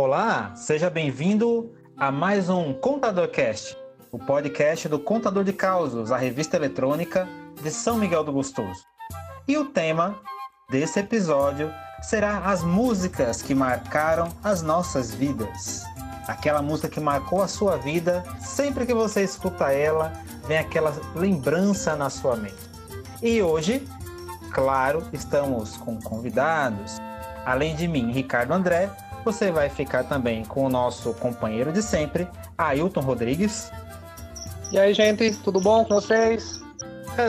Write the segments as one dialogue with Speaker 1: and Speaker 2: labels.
Speaker 1: Olá, seja bem-vindo a mais um Contador Cast, o podcast do Contador de Causos, a revista eletrônica de São Miguel do Gostoso. E o tema desse episódio será as músicas que marcaram as nossas vidas. Aquela música que marcou a sua vida, sempre que você escuta ela, vem aquela lembrança na sua mente. E hoje, claro, estamos com convidados. Além de mim, Ricardo André, você vai ficar também com o nosso companheiro de sempre, Ailton Rodrigues.
Speaker 2: E aí, gente, tudo bom com vocês?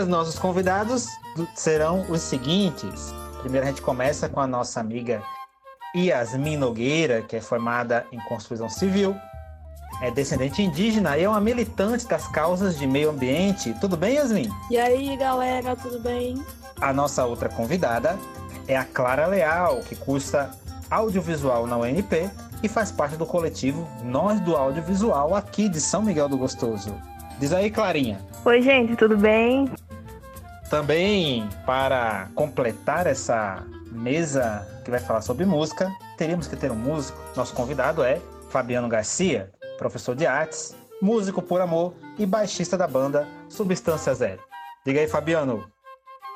Speaker 1: Os nossos convidados serão os seguintes. Primeiro a gente começa com a nossa amiga Yasmin Nogueira, que é formada em construção civil, é descendente indígena e é uma militante das causas de meio ambiente. Tudo bem, Yasmin?
Speaker 3: E aí, galera, tudo bem?
Speaker 1: A nossa outra convidada é a Clara Leal, que cursa audiovisual na UNP e faz parte do coletivo Nós do Audiovisual aqui de São Miguel do Gostoso. Diz aí, Clarinha.
Speaker 4: Oi, gente, tudo bem?
Speaker 1: Também para completar essa mesa que vai falar sobre música, teríamos que ter um músico. Nosso convidado é Fabiano Garcia, professor de artes, músico por amor e baixista da banda Substância Zero. Diga aí, Fabiano.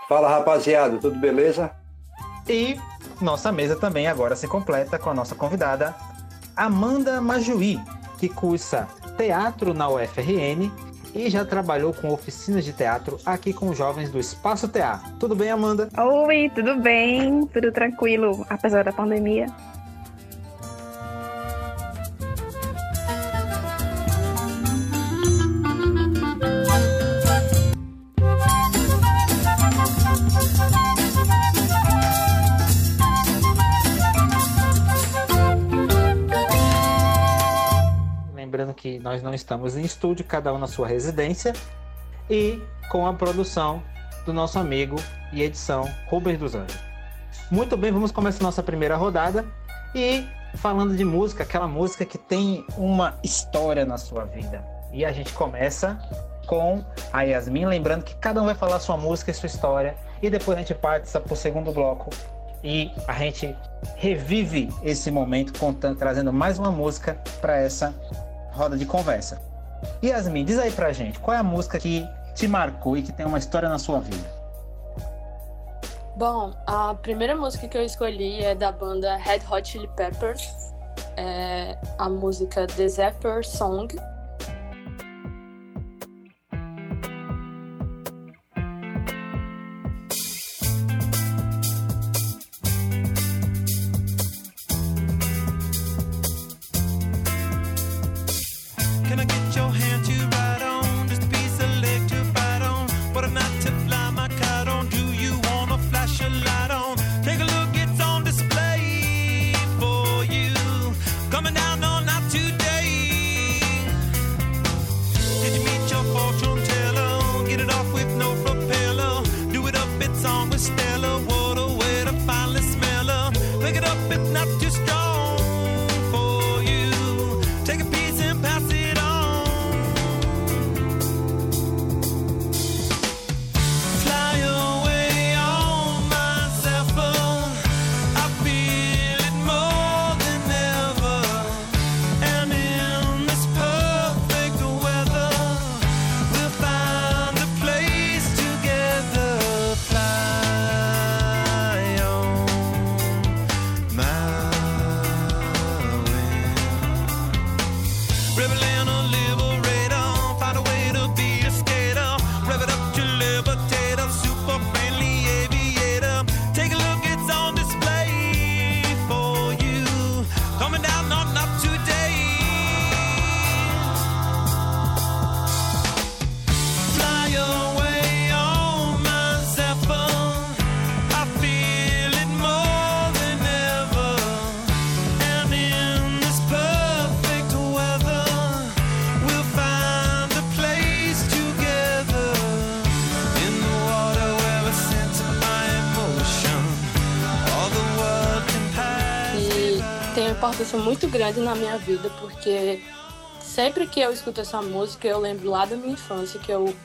Speaker 5: Fala, rapaziada, tudo beleza?
Speaker 1: E nossa mesa também agora se completa com a nossa convidada, Amanda Majuí, que cursa teatro na UFRN e já trabalhou com oficinas de teatro aqui com jovens do Espaço Teatro. Tudo bem, Amanda?
Speaker 4: Oi, tudo bem? Tudo tranquilo, apesar da pandemia.
Speaker 1: Lembrando que nós não estamos em estúdio, cada um na sua residência e com a produção do nosso amigo e edição Rubens dos Anjos. Muito bem, vamos começar nossa primeira rodada e falando de música, aquela música que tem uma história na sua vida. E a gente começa com a Yasmin, lembrando que cada um vai falar sua música e sua história e depois a gente passa para o segundo bloco e a gente revive esse momento contando, trazendo mais uma música para essa roda de conversa. Yasmin, diz aí pra gente, qual é a música que te marcou e que tem uma história na sua vida?
Speaker 3: Bom, a primeira música que eu escolhi é da banda Red Hot Chili Peppers, é a música The Zapper Song. Importância muito grande na minha vida, porque sempre que eu escuto essa música, eu lembro lá da minha infância, que eu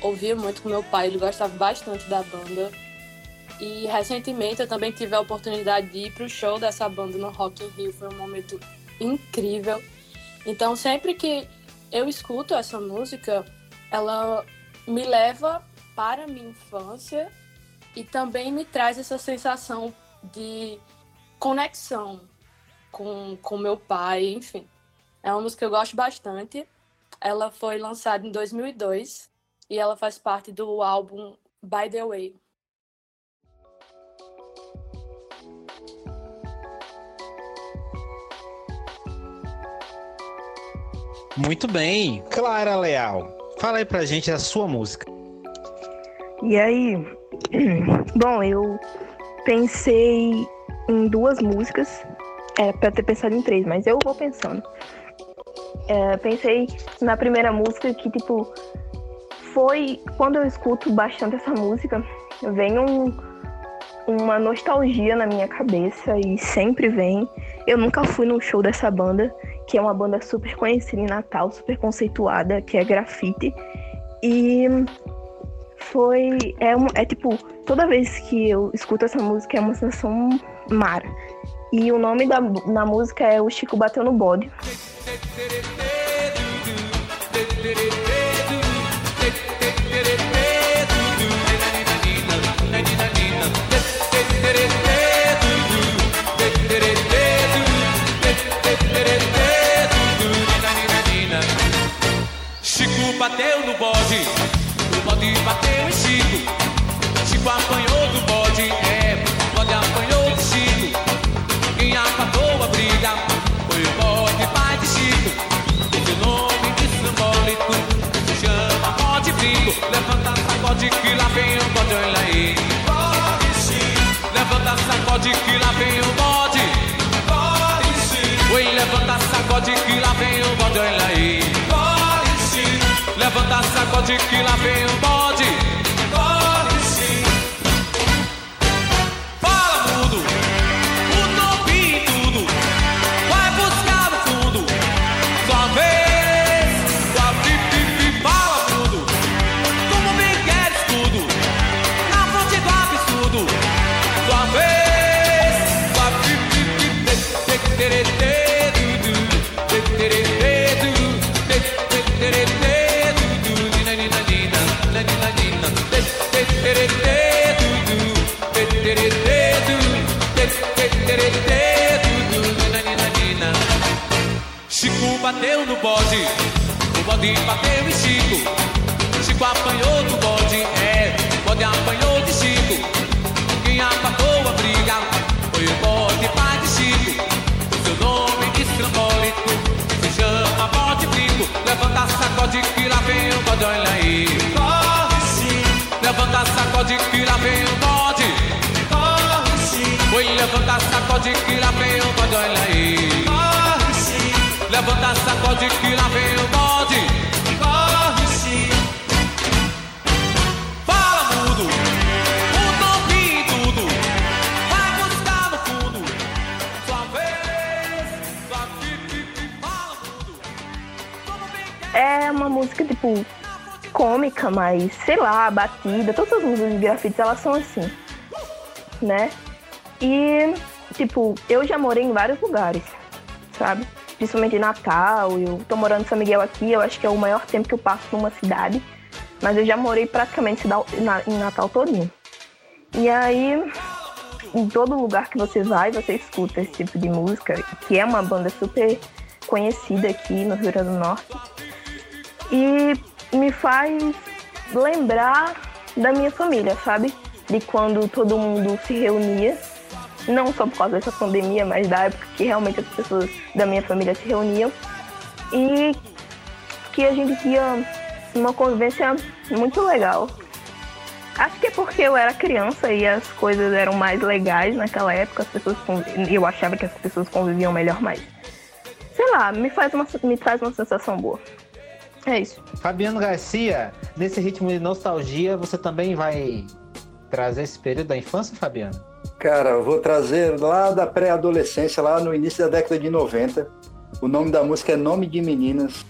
Speaker 3: ouvia muito com meu pai, ele gostava bastante da banda. E recentemente eu também tive a oportunidade de ir pro show dessa banda no Rock in Rio. Foi um momento
Speaker 6: incrível. Então, sempre que eu escuto essa música, ela me leva para a minha infância e também me traz essa sensação de conexão com, com meu pai, enfim. É uma música que eu gosto bastante. Ela foi lançada em 2002 e ela faz parte do álbum By the Way.
Speaker 1: Muito bem. Clara Leal, fala aí pra gente a sua música.
Speaker 7: E aí? Bom, eu pensei em duas músicas. Era pra ter pensado em três, mas eu vou pensando. É, pensei na primeira música que, tipo, foi. Quando eu escuto bastante essa música, vem um, uma nostalgia na minha cabeça e sempre vem. Eu nunca fui num show dessa banda, que é uma banda super conhecida em Natal, super conceituada, que é Grafite. E foi. É, é tipo, toda vez que eu escuto essa música é uma sensação mar. E o nome da na música é O Chico Bateu no Bode.
Speaker 8: Sacode que lá vem o bode. Chico bateu no bode, o bode bateu em Chico. Chico apanhou do bode, é, o bode apanhou de Chico. Quem apatou a briga foi o bode pai de Chico. Seu nome estrambólico se chama bode brinco. Levanta, sacode que lá vem o bode, olha aí. Sacode que lá vem o bode. Corre sim. Foi levanta, sacode que lá vem o bode, olha aí. Corre sim. Levanta, sacode que lá vem o bode. Corre sim. Fala, mudo. O em tudo. Vai buscar no fundo. Sua vez. Sua pipi, fala, mudo. Como bem.
Speaker 7: É uma música, tipo, cômica, mas sei lá, batida. Todas as músicas de grafite elas são assim, né? E, tipo, eu já morei em vários lugares, sabe? Principalmente em Natal. Eu tô morando em São Miguel aqui, eu acho que é o maior tempo que eu passo numa cidade. Mas eu já morei praticamente em Natal todinho. E aí, em todo lugar que você vai, você escuta esse tipo de música, que é uma banda super conhecida aqui no Rio Grande do Norte. E me faz lembrar da minha família, sabe? De quando todo mundo se reunia. Não só por causa dessa pandemia, mas da época que realmente as pessoas da minha família se reuniam. E que a gente tinha uma convivência muito legal. Acho que é porque eu era criança e as coisas eram mais legais naquela época, as pessoas eu achava que as pessoas conviviam melhor, mas sei lá, me faz uma me traz uma sensação boa. É isso.
Speaker 1: Fabiano Garcia, nesse ritmo de nostalgia, você também vai trazer esse período da infância, Fabiano?
Speaker 5: Cara, eu vou trazer lá da pré-adolescência, lá no início da década de 90. O nome da música é Nome de Meninas.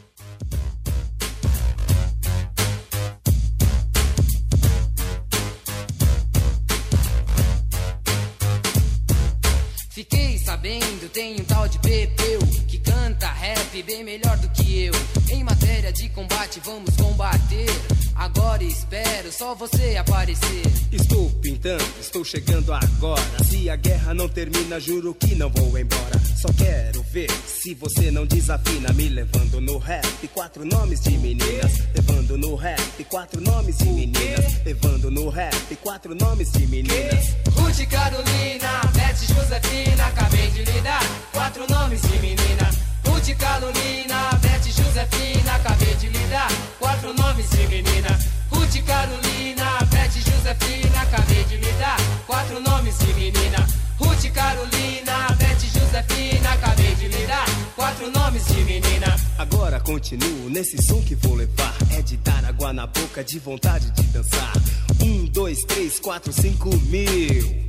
Speaker 9: Vamos combater. Agora espero só você aparecer.
Speaker 10: Estou pintando, estou chegando agora. Se a guerra não termina, juro que não vou embora. Só quero ver se você não desafina. Me levando no rap, quatro nomes de meninas. Levando no rap, quatro nomes de meninas. Levando no rap, quatro nomes de meninas.
Speaker 9: Ruth Carolina, Beth Josefina, acabei de lhe dar quatro nomes de menina. Ruth Carolina, Beth Josefina, acabei de lhe dar quatro nomes de menina. Ruth Carolina, Beth Josefina, acabei de lhe dar quatro nomes de menina. Ruth Carolina, Beth Josefina, acabei de lhe dar quatro nomes de menina.
Speaker 10: Agora continuo nesse som que vou levar. É de dar água na boca, de vontade de dançar. Um, dois, três, quatro, cinco mil.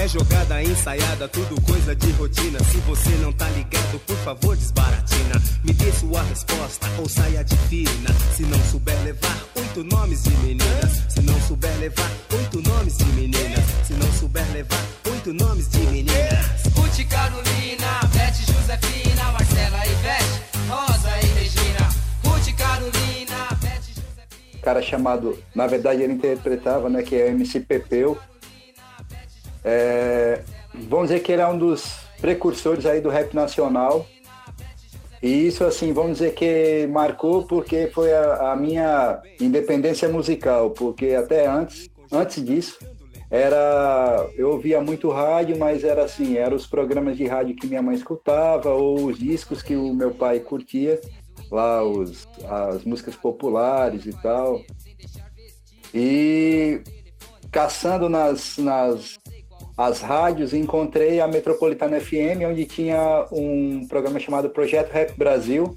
Speaker 10: É jogada ensaiada, tudo coisa de rotina. Se você não tá ligado, por favor, desbaratina. Me dê sua resposta ou saia de fina. Se não souber levar oito nomes de meninas. Se não souber levar oito nomes de meninas. Se não souber levar oito nomes de meninas.
Speaker 9: Ruth Carolina, Beth Josefina, Marcela e Beth, Rosa e Regina. Ruth Carolina, Beth Josefina.
Speaker 5: cara chamado, na verdade ele interpretava, né, que é o MC Pepeu. É, vamos dizer que ele é um dos precursores aí do rap nacional. E isso, assim, vamos dizer que marcou porque foi a, a minha independência musical, porque até antes, antes disso, era eu ouvia muito rádio, mas era assim, eram os programas de rádio que minha mãe escutava ou os discos que o meu pai curtia, lá os, as músicas populares e tal. E caçando nas, nas as rádios, encontrei a Metropolitana FM, onde tinha um programa chamado Projeto Rap Brasil.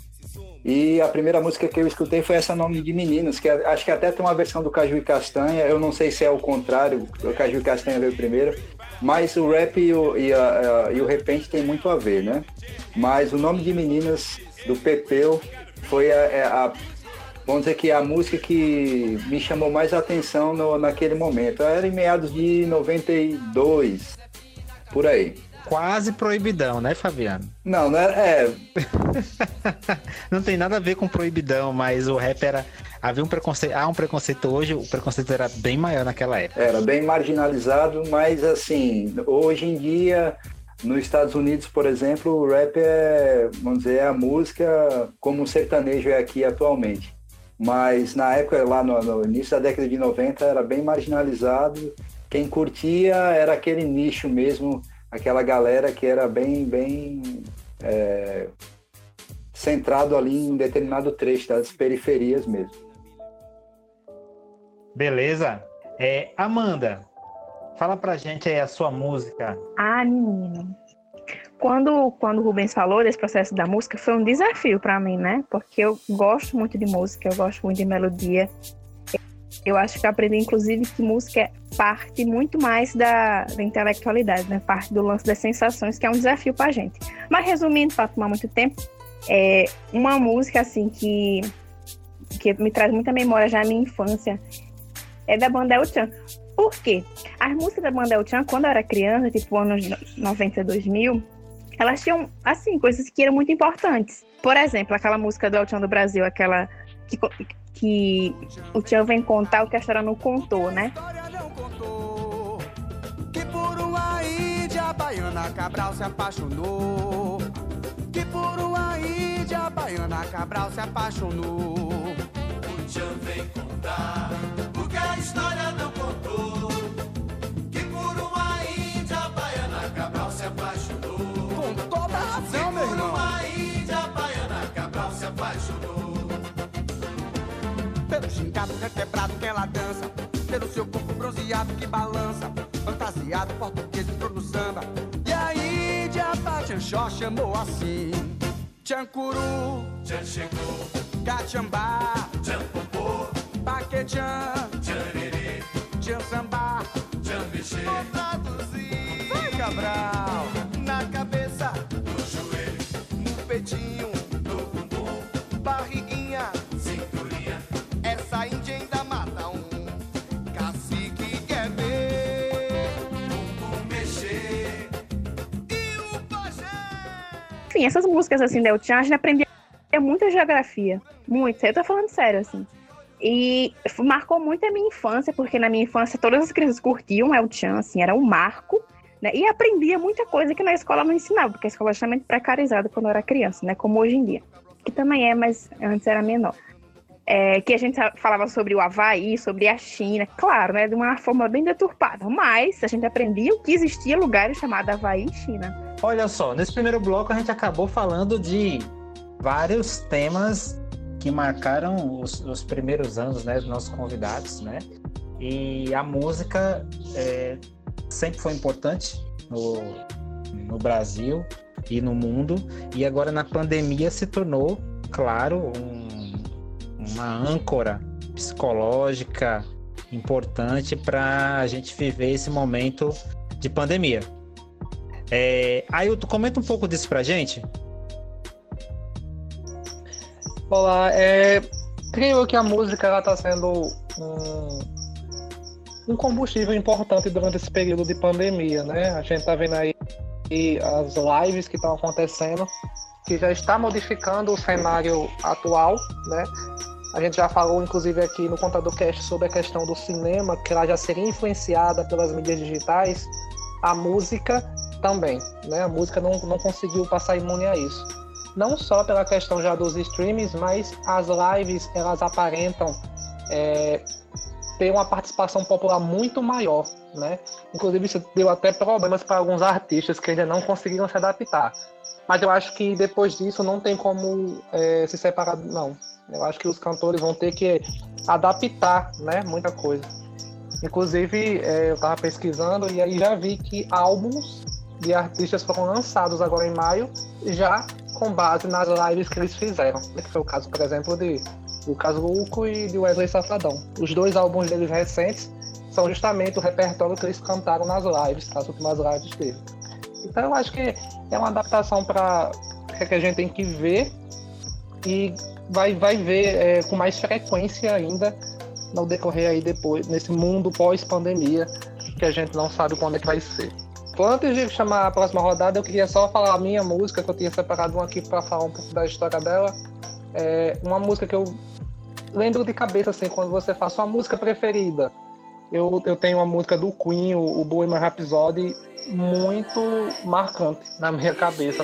Speaker 5: E a primeira música que eu escutei foi essa Nome de Meninos, que é- acho que até tem uma versão do Caju e Castanha. Eu não sei se é o contrário, o Caju e Castanha veio primeiro. Mas o rap e o, e a- e o repente tem muito a ver, né? Mas o Nome de Meninas, do Pepeu, foi a, é a- vamos dizer que a música que me chamou mais atenção no- naquele momento. Era em meados de 92, por aí.
Speaker 1: Quase proibidão, né, Fabiano?
Speaker 5: Não, não era, é,
Speaker 1: Não tem nada a ver com proibidão, mas o rap era. Havia um preconceito. Há um preconceito hoje, o preconceito era bem maior naquela época.
Speaker 5: era bem marginalizado, mas assim, hoje em dia, nos Estados Unidos, por exemplo, o rap é, vamos dizer, é a música como o sertanejo é aqui atualmente. Mas na época, lá no, no início da década de 90, era bem marginalizado. Quem curtia era aquele nicho mesmo, aquela galera que era bem, bem é, centrado ali em determinado trecho das periferias mesmo.
Speaker 1: Beleza? É, Amanda, fala pra gente aí a sua música.
Speaker 4: Ah, menino. Quando, quando o Rubens falou desse processo da música, foi um desafio para mim, né? Porque eu gosto muito de música, eu gosto muito de melodia. Eu acho que eu aprendi, inclusive, que música é parte muito mais da, da intelectualidade, né? Parte do lance das sensações, que é um desafio pra gente. Mas, resumindo, para tomar muito tempo, é uma música, assim, que, que me traz muita memória já à minha infância, é da banda El Chan. Por quê? As músicas da banda El Chan, quando eu era criança, tipo anos 90, 2000, elas tinham, assim, coisas que eram muito importantes. Por exemplo, aquela música do El Chan do Brasil, aquela que, que o Chan vem contar o que a história não contou, né?
Speaker 11: história não contou que por uma índia a baiana Cabral se apaixonou. Que por uma índia a baiana Cabral se apaixonou. O Tchan vem contar o que a história não contou. Gingado requebrado que ela dança. Pelo seu corpo bronzeado que balança. Fantasiado português entrou no samba. E a Índia Tchanchó chamou assim. Tchancuru Tchan chegou Catiambá Tchan popô Paquetchan. Tchanerê Tchan samba Tchan mexer Vou traduzir. Vai Cabral. Na cabeça. No joelho. No peitinho
Speaker 7: essas músicas assim da El-Chan, a gente aprendia muita geografia. Muito. Eu tô falando sério, assim. E marcou muito a minha infância, porque na minha infância todas as crianças curtiam El-Chan, assim, era um marco. Né? E aprendia muita coisa que na escola não ensinava, porque a escola é extremamente precarizada quando eu era criança, né? Como hoje em dia. Que também é, mas antes era menor. É, que a gente falava sobre o Havaí, sobre a China, claro, né? De uma forma bem deturpada. Mas a gente aprendia que existia lugares chamados Havaí e China.
Speaker 1: Olha só, nesse primeiro bloco a gente acabou falando de vários temas que marcaram os, os primeiros anos né, dos nossos convidados, né? E a música é, sempre foi importante no, no Brasil e no mundo, e agora na pandemia se tornou, claro, um- uma âncora psicológica importante para a gente viver esse momento de pandemia. É, Ailton, comenta um pouco disso pra gente.
Speaker 2: Olá, é, creio que a música está sendo um, um combustível importante durante esse período de pandemia, né? A gente está vendo aí as lives que estão acontecendo, que já está modificando o cenário atual, né? A gente já falou, inclusive, aqui no Contador Cast sobre a questão do cinema, que ela já seria influenciada pelas mídias digitais, a música também, né? A música não, não conseguiu passar imune a isso não só pela questão já dos streams, mas as lives elas aparentam é, ter uma participação popular muito maior, né? Inclusive isso deu até problemas para alguns artistas que ainda não conseguiram se adaptar. Mas eu acho que depois disso não tem como é, se separar, não. Eu acho que os cantores vão ter que adaptar, né? Muita coisa. Inclusive, é, eu estava pesquisando e aí já vi que álbuns de artistas foram lançados agora em maio, já com base nas lives que eles fizeram. Que foi o caso, por exemplo, de Lucas Luco e de Wesley Safadão. Os dois álbuns deles recentes são justamente o repertório que eles cantaram nas lives, nas últimas lives dele. Então eu acho que é uma adaptação para que a gente tem que ver e vai, vai ver é, com mais frequência ainda no decorrer aí depois, nesse mundo pós-pandemia, que a gente não sabe quando é que vai ser. Então, antes de chamar a próxima rodada, eu queria só falar a minha música, que eu tinha separado uma aqui para falar um pouco da história dela. É uma música que eu lembro de cabeça, assim, quando você faz sua música preferida. Eu, eu tenho uma música do Queen, o, o Bohemian Rhapsody, muito marcante na minha cabeça.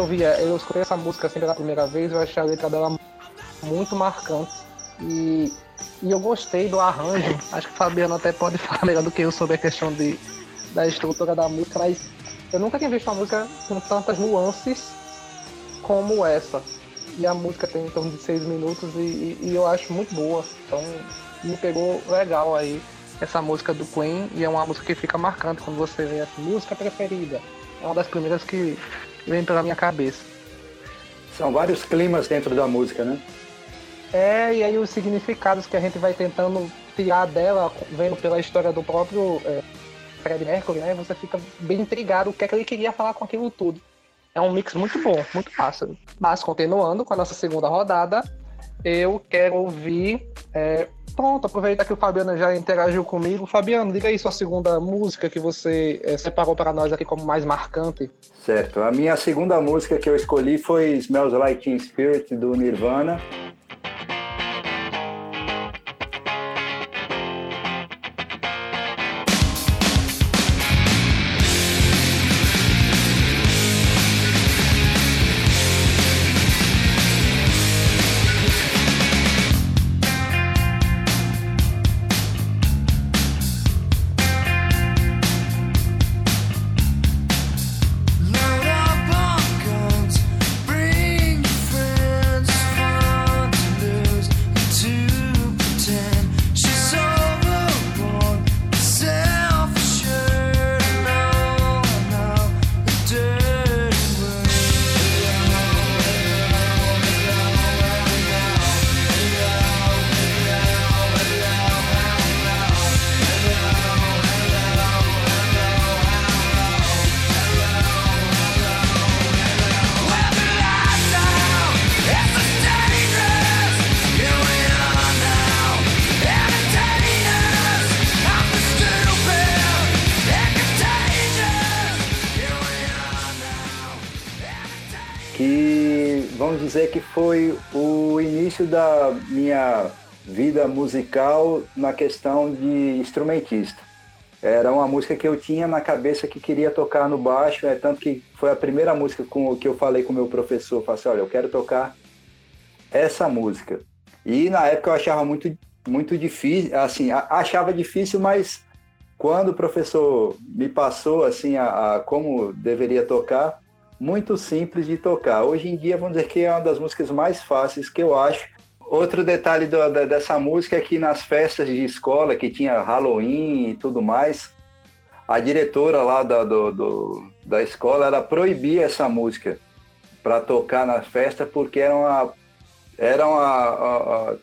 Speaker 2: eu via, eu escutei essa música assim pela primeira vez, eu achei a letra dela muito marcante. E, e eu gostei do arranjo. Acho que o Fabiano até pode falar melhor do que eu sobre a questão de, da estrutura da música, mas eu nunca tinha visto uma música com tantas nuances como essa. e a música tem em torno de seis minutos e, e- e eu acho muito boa. Então me pegou legal aí essa música do Queen e é uma música que fica marcante quando você vê essa música preferida. É uma das primeiras que vem pela minha cabeça.
Speaker 5: São vários climas dentro da música, né?
Speaker 2: É, e aí os significados que a gente vai tentando tirar dela, vendo pela história do próprio é, Fred Mercury, né? Você fica bem intrigado o que é que ele queria falar com aquilo tudo. É um mix muito bom, muito massa. Mas continuando com a nossa segunda rodada, eu quero ouvir. é, pronto, aproveitar que o Fabiano já interagiu comigo. Fabiano, diga aí sua segunda música que você é, separou para nós aqui como mais marcante.
Speaker 5: Certo. A minha segunda música que eu escolhi foi Smells Like Teen Spirit, do Nirvana. Dizer que foi o início da minha vida musical na questão de instrumentista. Era uma música que eu tinha na cabeça que queria tocar no baixo, é tanto que foi a primeira música com que eu falei com o meu professor, falei assim, olha, eu quero tocar essa música. E na época eu achava muito muito difícil, assim, achava difícil, mas quando o professor me passou assim a, a como deveria tocar, muito simples de tocar. Hoje em dia, vamos dizer que é uma das músicas mais fáceis que eu acho. Outro detalhe do- da- dessa música é que nas festas de escola, que tinha Halloween e tudo mais, a diretora lá da, do- do- da escola, ela proibia essa música para tocar na festa porque era uma, era uma, uma- uma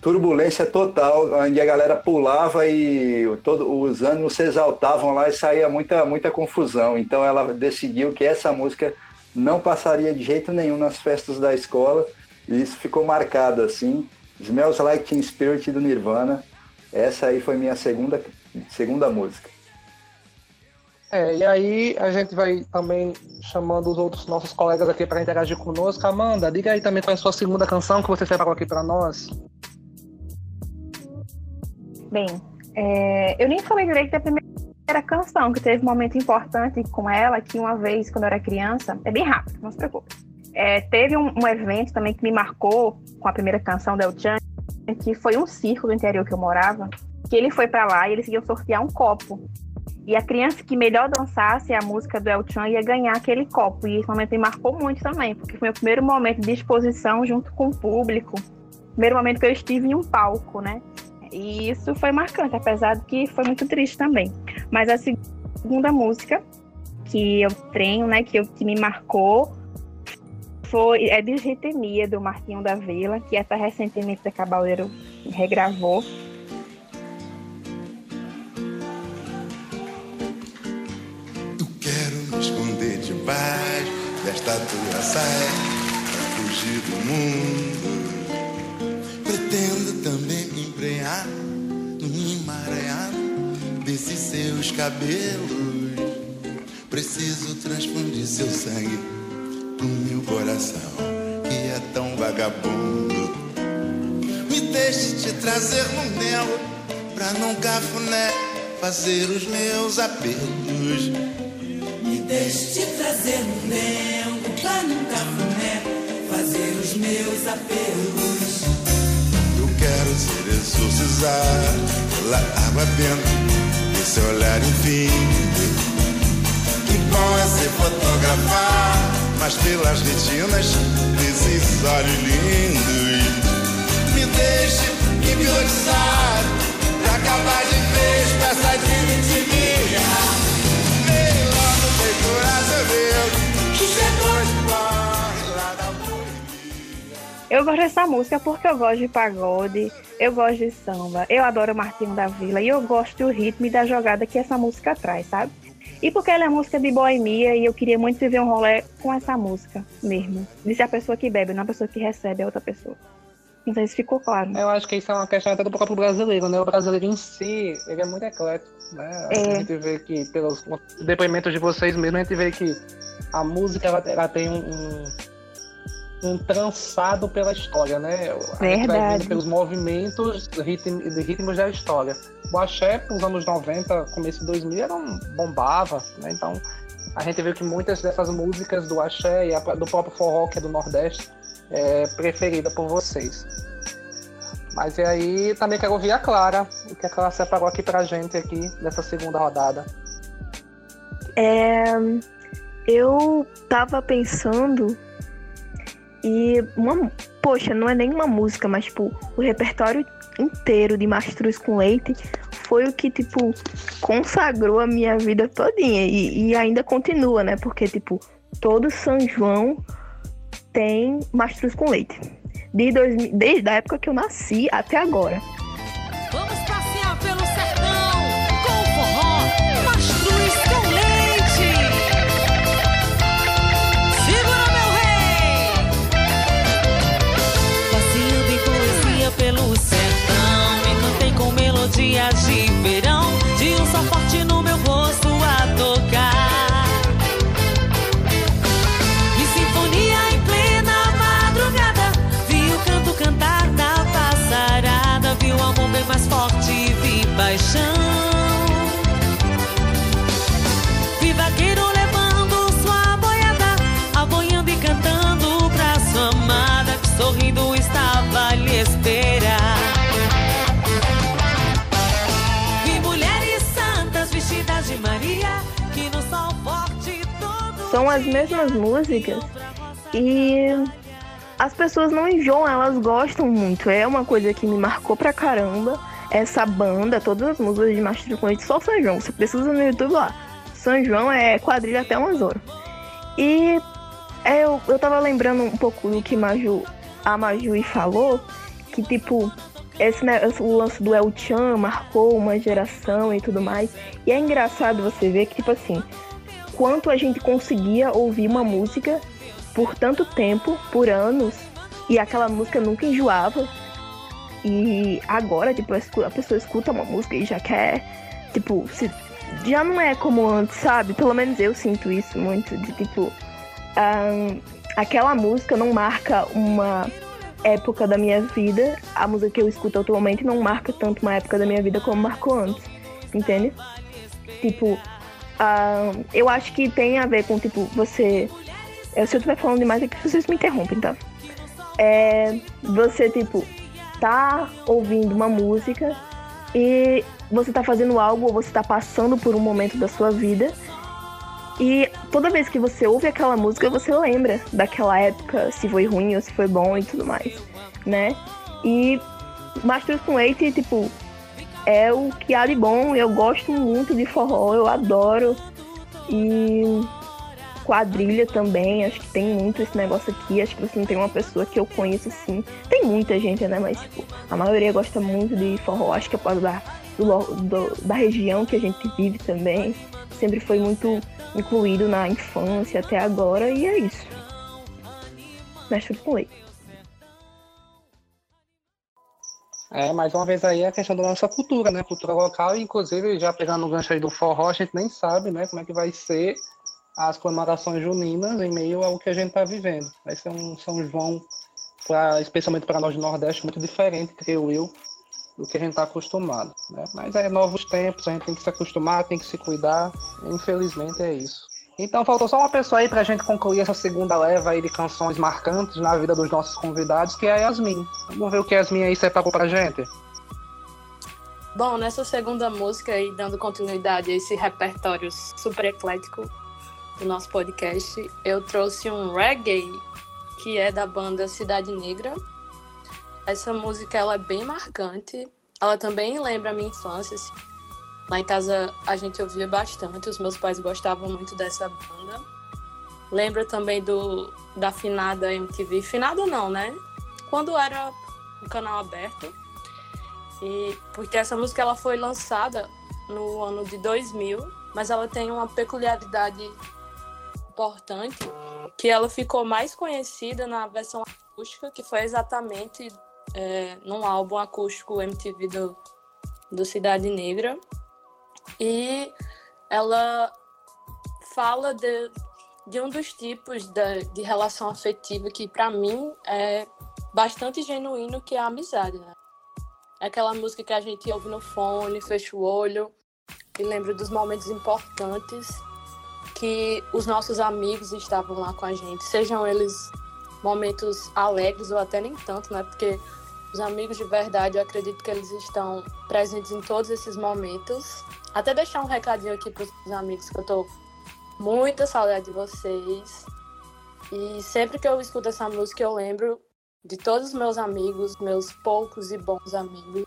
Speaker 5: turbulência total, onde a galera pulava e todo, os ânimos se exaltavam lá e saía muita, muita confusão. Então ela decidiu que essa música não passaria de jeito nenhum nas festas da escola e isso ficou marcado assim. Smells Like Teen Spirit do Nirvana. Essa aí foi minha segunda, segunda música.
Speaker 2: É, e aí a gente vai também chamando os outros nossos colegas aqui para interagir conosco. Amanda, diga aí também qual é a sua segunda canção que você separou aqui para nós.
Speaker 4: Bem, é, eu nem falei direito da primeira canção, que teve um momento importante com ela, que uma vez, quando eu era criança, é bem rápido, não se preocupe. É, teve um, um evento também que me marcou com a primeira canção da El Chan, que foi um circo do interior que eu morava, que ele foi para lá e eles iam sortear um copo. E a criança que melhor dançasse a música do El Chan ia ganhar aquele copo. E esse momento me marcou muito também, porque foi meu primeiro momento de exposição junto com o público. Primeiro momento que eu estive em um palco, né? E isso foi marcante, apesar de que foi muito triste também. Mas a segunda música que eu tenho, né, que, eu, que me marcou, foi é Desritmia, do Martinho da Vila, que até recentemente a Cabaleiro regravou.
Speaker 12: Eu quero me esconder debaixo desta tua saia pra fugir do mundo. Pretendo também me embrenhar num emaranhado desses seus cabelos. Preciso transfundir seu sangue pro meu coração que é tão vagabundo. Me deixe te trazer no mel pra num cafuné fazer os meus apelos.
Speaker 13: Me deixe te trazer no nego pra num cafuné fazer os meus apelos.
Speaker 12: Quero ser exorcizado pela água benta desse olhar infinito. Que bom é se fotografar mas pelas retinas desses olhos lindos. Me deixe hipnotizar pra acabar de vez com essa divitimia. Vem logo, feito Azevedo, que morre lá da
Speaker 7: Eu gosto dessa música porque eu gosto de pagode, eu gosto de samba, eu adoro Martinho da Vila e eu gosto do ritmo e da jogada que essa música traz, sabe? E porque ela é música de boemia e eu queria muito viver um rolê com essa música mesmo. De ser a pessoa que bebe, não a pessoa que recebe a outra pessoa. Não sei se ficou claro.
Speaker 2: Eu acho que isso é uma questão até do próprio brasileiro, né? O brasileiro em si, ele é muito eclético, né?
Speaker 7: É.
Speaker 2: A gente vê que, pelos depoimentos de vocês mesmo, a gente vê que a música, ela, ela tem um, um trançado pela história, né?
Speaker 7: Verdade.
Speaker 2: pelos movimentos, ritmo, de ritmos da história. O axé, nos anos 90, começo de 2000, era um, bombava, né? Então, a gente vê que muitas dessas músicas do axé e a- do próprio forró, que é do Nordeste, é preferida por vocês. Mas e aí também quero ouvir a Clara, o que a Clara separou aqui pra gente aqui nessa segunda rodada.
Speaker 7: É, eu tava pensando e uma, poxa, não é nem uma música, mas tipo, o repertório inteiro de Mastruz com Leite foi o que tipo consagrou a minha vida todinha e, e ainda continua, né? Porque tipo, todo São João tem Mastruz com Leite. De 2000 desde a época que eu nasci até agora.
Speaker 14: Pelo sertão, me cantei com melodias de verão,
Speaker 7: São as mesmas músicas e as pessoas não enjoam, elas gostam muito. É uma coisa que me marcou pra caramba. Essa banda, todas as músicas de Master com Leite, só São João. Você precisa no YouTube lá. São João é quadrilha até umas horas. E é, eu, eu tava lembrando um pouco do que Maju, a Majui falou, que tipo, esse, né, o lance do El Chan marcou uma geração e tudo mais. E é engraçado você ver que, tipo assim, quanto a gente conseguia ouvir uma música por tanto tempo, por anos, e aquela música nunca enjoava. E agora, tipo, a pessoa escuta uma música e já quer, tipo, se, já não é como antes, sabe? Pelo menos eu sinto isso muito, de tipo, ahn, aquela música não marca uma época da minha vida, a música que eu escuto atualmente não marca tanto uma época da minha vida como marcou antes, entende? Tipo, ah, eu acho que tem a ver com, tipo, você. eu- Se eu estiver falando demais, é que vocês me interrompem, tá? É, você, tipo, tá ouvindo uma música e você tá fazendo algo ou você tá passando por um momento da sua vida. E toda vez que você ouve aquela música, você lembra daquela época, se foi ruim ou se foi bom e tudo mais, né? E Masters com Leite, tipo, é o que há de bom. Eu gosto muito de forró, eu adoro. E quadrilha também, acho que tem muito esse negócio aqui. Acho que você não tem uma pessoa que eu conheço assim. Tem muita gente, né? Mas tipo, a maioria gosta muito de forró. Acho que é por causa da, do do- da região que a gente vive também. Sempre foi muito incluído na infância até agora e é isso. Mestre com leite.
Speaker 2: É, mais uma vez aí a questão da nossa cultura, né? Cultura local, e inclusive já pegando o gancho aí do forró, a gente nem sabe, né, como é que vai ser as comemorações juninas em meio ao que a gente está vivendo. Vai ser um São João, pra, especialmente para nós do Nordeste, muito diferente, creio eu, do que a gente está acostumado. Né? Mas é novos tempos, a gente tem que se acostumar, tem que se cuidar. Infelizmente é isso. Então faltou só uma pessoa aí para a gente concluir essa segunda leva aí de canções marcantes na vida dos nossos convidados, que é a Yasmin. Vamos ver o que a Yasmin aí separou pra gente.
Speaker 6: Bom, nessa segunda música e dando continuidade a esse repertório super eclético, do nosso podcast, eu trouxe um reggae que é da banda Cidade Negra. Essa música ela é bem marcante. Ela também lembra a minha infância. Lá em casa a gente ouvia bastante, os meus pais gostavam muito dessa banda. Lembra também do da finada MTV. Finada não, né? Quando era um canal aberto. E porque essa música ela foi lançada no ano de 2000, mas ela tem uma peculiaridade importante, que ela ficou mais conhecida na versão acústica, que foi exatamente é, num álbum acústico MTV do, do Cidade Negra. E ela fala de, de um dos tipos da- de relação afetiva que, para mim, é bastante genuíno, que é a amizade, né? É aquela música que a gente ouve no fone, fecha o olho e lembra dos momentos importantes que os nossos amigos estavam lá com a gente, sejam eles momentos alegres ou até nem tanto, né? Porque os amigos de verdade, eu acredito que eles estão presentes em todos esses momentos. Até deixar um recadinho aqui para os amigos que eu tô muita saudade de vocês. E sempre que eu escuto essa música, eu lembro de todos os meus amigos, meus poucos e bons amigos,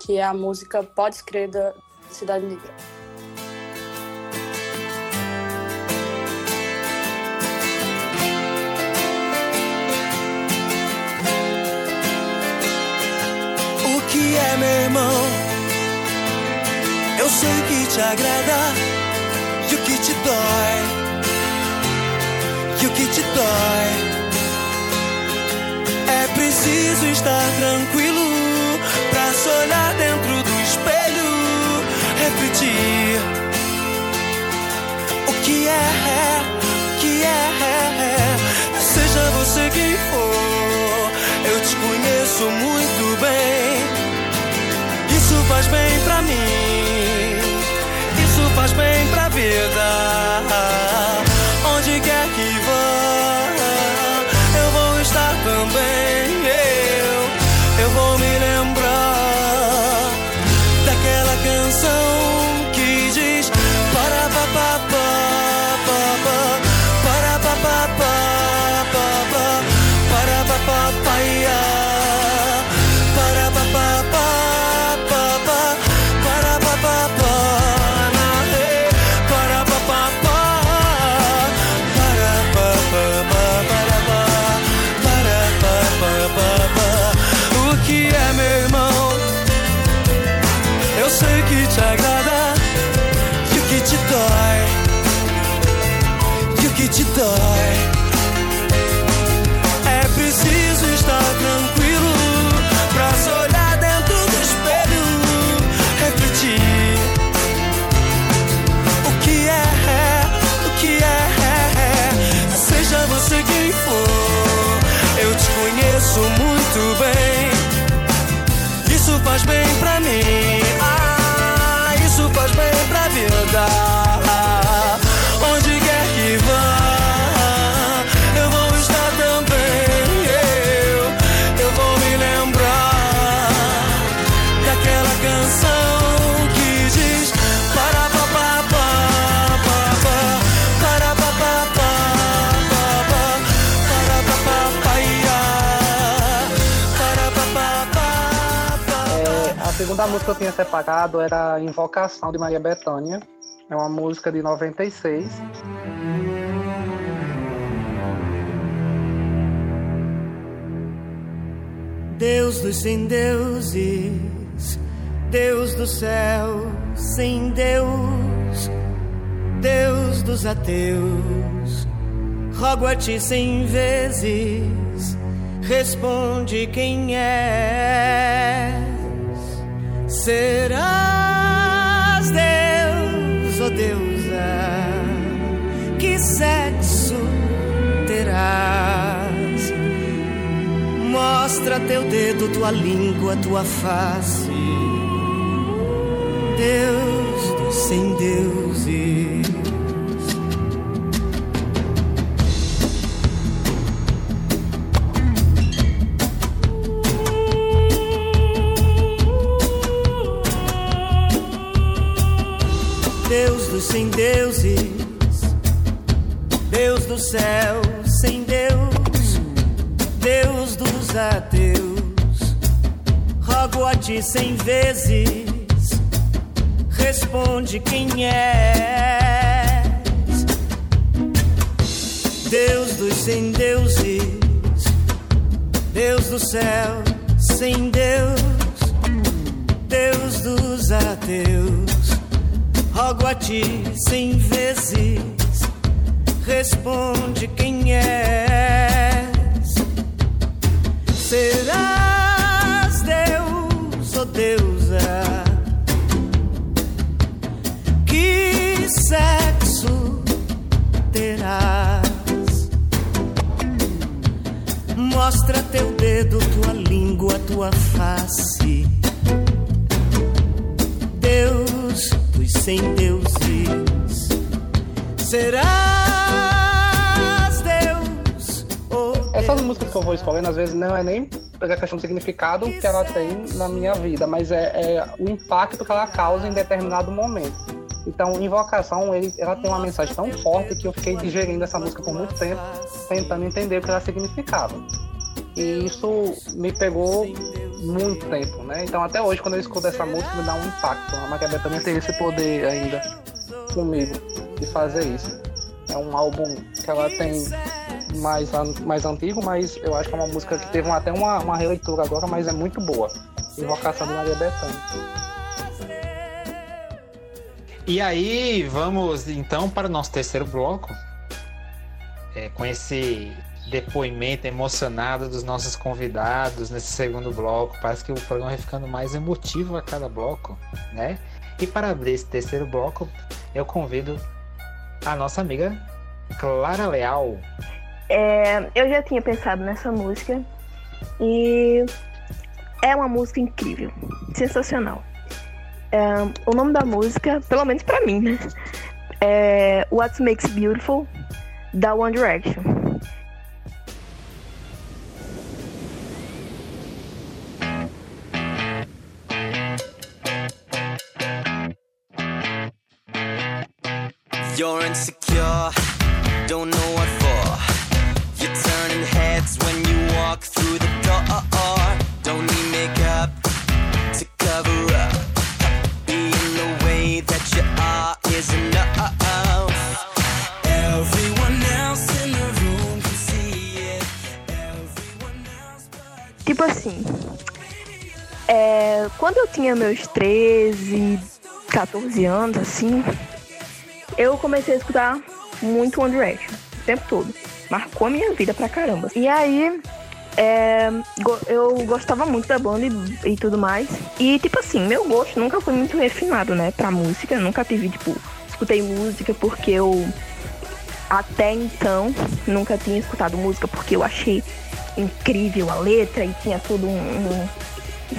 Speaker 6: que é a música Pode Crer da Cidade Negra.
Speaker 15: Que é, meu irmão? Eu sei que te agrada e o que te dói. E o que te dói. É preciso estar tranquilo pra se olhar dentro do espelho, refletir. O que é, o que é, seja você quem for, eu te conheço muito bem. Faz bem pra mim, isso faz bem pra vida. Dói é preciso estar tranquilo pra se olhar dentro do espelho, refletir o que é, o que é, seja você quem for, eu te conheço muito bem. Pa pa
Speaker 2: É, a segunda música que eu tinha separado era Invocação de Maria Bethânia. É uma música de 96.
Speaker 15: Deus dos sem deuses, Deus do céu sem Deus, Deus dos ateus, rogo a ti cem vezes, responde quem és. Serás Deus ou deusa, que sexo terás? Mostra teu dedo, tua língua, tua face. Deus dos sem deuses. Sem deuses, do céu, sem Deus, Deus dos ateus, rogo a ti cem vezes, responde quem és. Deus dos sem deuses, Deus do céu, sem Deus, Deus dos ateus, rogo a ti cem vezes, responde quem és. Serás Deus ou deusa? Que sexo terás? Mostra teu dedo, tua língua, tua face. Deus dos sem deuses. Serás Deus ou
Speaker 2: Essas músicas que eu vou escolhendo, às vezes, não é nem pela questão do significado que ela tem na minha vida, mas é, é o impacto que ela causa em determinado momento. Então, Invocação, ele, ela tem uma mensagem tão forte que eu fiquei digerindo essa música por muito tempo, tentando entender o que ela significava. E isso me pegou muito tempo, né? Então, até hoje, quando eu escuto essa música, me dá um impacto. A Maria Bethânia tem esse poder ainda comigo de fazer isso. É um álbum que ela tem mais, mais antigo, mas eu acho que é uma música que teve até uma, uma releitura agora, mas é muito boa. Invocação de Maria Bethânia.
Speaker 1: E aí, vamos então para o nosso terceiro bloco. É, com esse depoimento emocionado dos nossos convidados nesse segundo bloco. Parece que o programa vai ficando mais emotivo a cada bloco, né? E para abrir esse terceiro bloco, eu convido a nossa amiga Clara Leal.
Speaker 7: É, eu já tinha pensado nessa música e é uma música incrível, sensacional. É, o nome da música, pelo menos pra mim, né? É What Makes Beautiful da One Direction.
Speaker 16: Insecure, don't know what for. You're turning heads when you walk through the door. Don't need makeup to cover up. Being the way that you are is enough.
Speaker 7: Tipo assim, é, quando eu tinha meus 13, 14 anos, assim, eu comecei a escutar muito One Direction, o tempo todo. Marcou a minha vida pra caramba. E aí, é, eu gostava muito da banda e, e tudo mais. E, tipo assim, meu gosto nunca foi muito refinado, né, pra música. Nunca tive, tipo, escutei música porque eu até então nunca tinha escutado música porque eu achei incrível a letra e tinha todo um, um-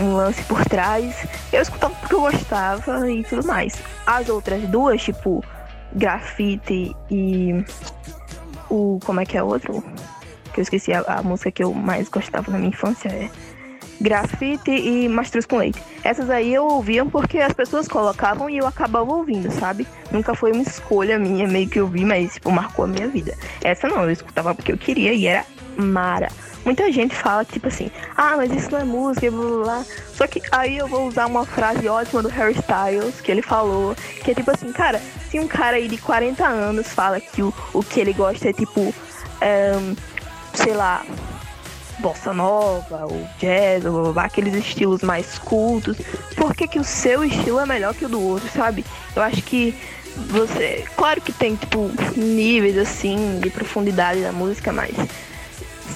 Speaker 7: um lance por trás. Eu escutava porque eu gostava e tudo mais. As outras duas, tipo Grafite e o. Como é que é outro? Que eu esqueci a, a música que eu mais gostava na minha infância é Grafite e Mastruz com Leite. Essas aí eu ouvia porque as pessoas colocavam e eu acabava ouvindo, sabe? Nunca foi uma escolha minha, meio que eu vi, mas tipo, marcou a minha vida. Essa não, eu escutava porque eu queria e era mara. Muita gente fala, tipo assim, ah, mas isso não é música, blá blá blá. Só que aí eu vou usar uma frase ótima do Harry Styles, que ele falou, que é tipo assim, cara, se um cara aí de 40 anos fala que o, o que ele gosta é tipo, ahn, sei lá, bossa nova, ou jazz, ou blá, blá, blá, aqueles estilos mais cultos, por que, que o seu estilo é melhor que o do outro, sabe? Eu acho que você. Claro que tem, tipo, níveis assim de profundidade da música, mas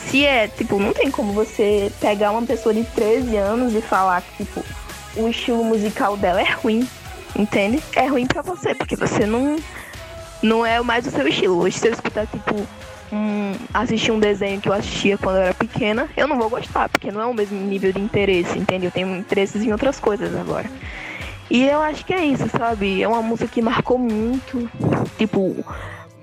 Speaker 7: se é, tipo, não tem como você pegar uma pessoa de 13 anos e falar que, tipo, o estilo musical dela é ruim, entende? É ruim pra você, porque você não, não é mais o seu estilo. Hoje, se eu escutar, tipo, um, assistir um desenho que eu assistia quando eu era pequena, eu não vou gostar, porque não é o mesmo nível de interesse, entende? Eu tenho interesses em outras coisas agora. E eu acho que é isso, sabe? É uma música que marcou muito. Tipo,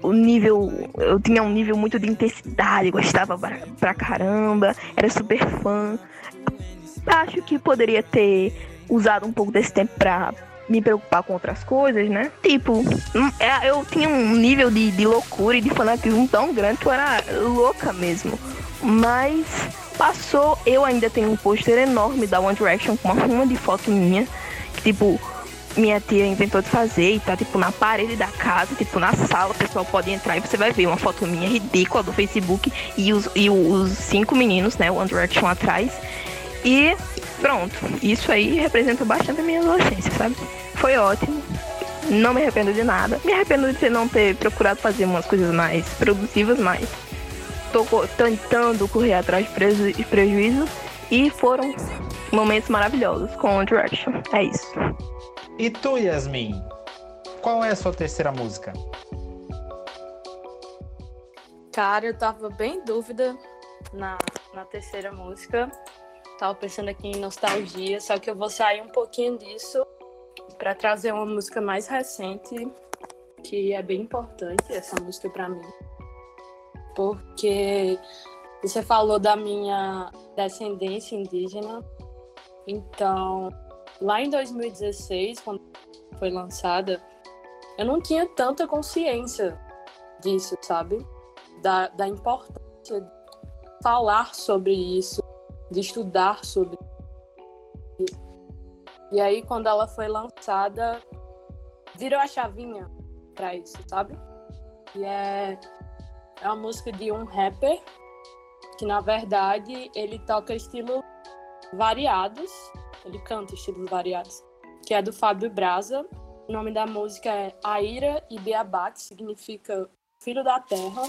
Speaker 7: o nível. Eu tinha um nível muito de intensidade, gostava pra, pra caramba, era super fã. Acho que poderia ter usado um pouco desse tempo pra me preocupar com outras coisas, né? Tipo, hum, é, eu tinha um nível de, de loucura e de fanatismo tão grande que eu era louca mesmo. Mas passou, eu ainda tenho um pôster enorme da One Direction com uma ruma de foto minha, que tipo, minha tia inventou de fazer e tá tipo na parede da casa, tipo na sala, o pessoal pode entrar e você vai ver uma foto minha ridícula do Facebook e os, e os cinco meninos, né, One Direction atrás. E pronto, isso aí representa bastante a minha adolescência, sabe? Foi ótimo. Não me arrependo de nada. Me arrependo de não ter procurado fazer umas coisas mais produtivas, mas tô tentando correr atrás de preju- prejuízo e foram momentos maravilhosos com One Direction. É isso.
Speaker 1: E tu, Yasmin? Qual é a sua terceira música?
Speaker 6: Cara, eu tava bem em dúvida na, na terceira música. Tava pensando aqui em nostalgia, só que eu vou sair um pouquinho disso pra trazer uma música mais recente, que é bem importante essa música pra mim. Porque você falou da minha descendência indígena. Então, lá em 2016, quando foi lançada, eu não tinha tanta consciência disso, sabe? Da, da importância de falar sobre isso, de estudar sobre isso. E aí, quando ela foi lançada, virou a chavinha pra isso, sabe? E é, é uma música de um rapper que, na verdade, ele toca estilos variados, ele canta estilos variados, que é do Fábio Braza. O nome da música é Aira e Beabá, que significa Filho da Terra.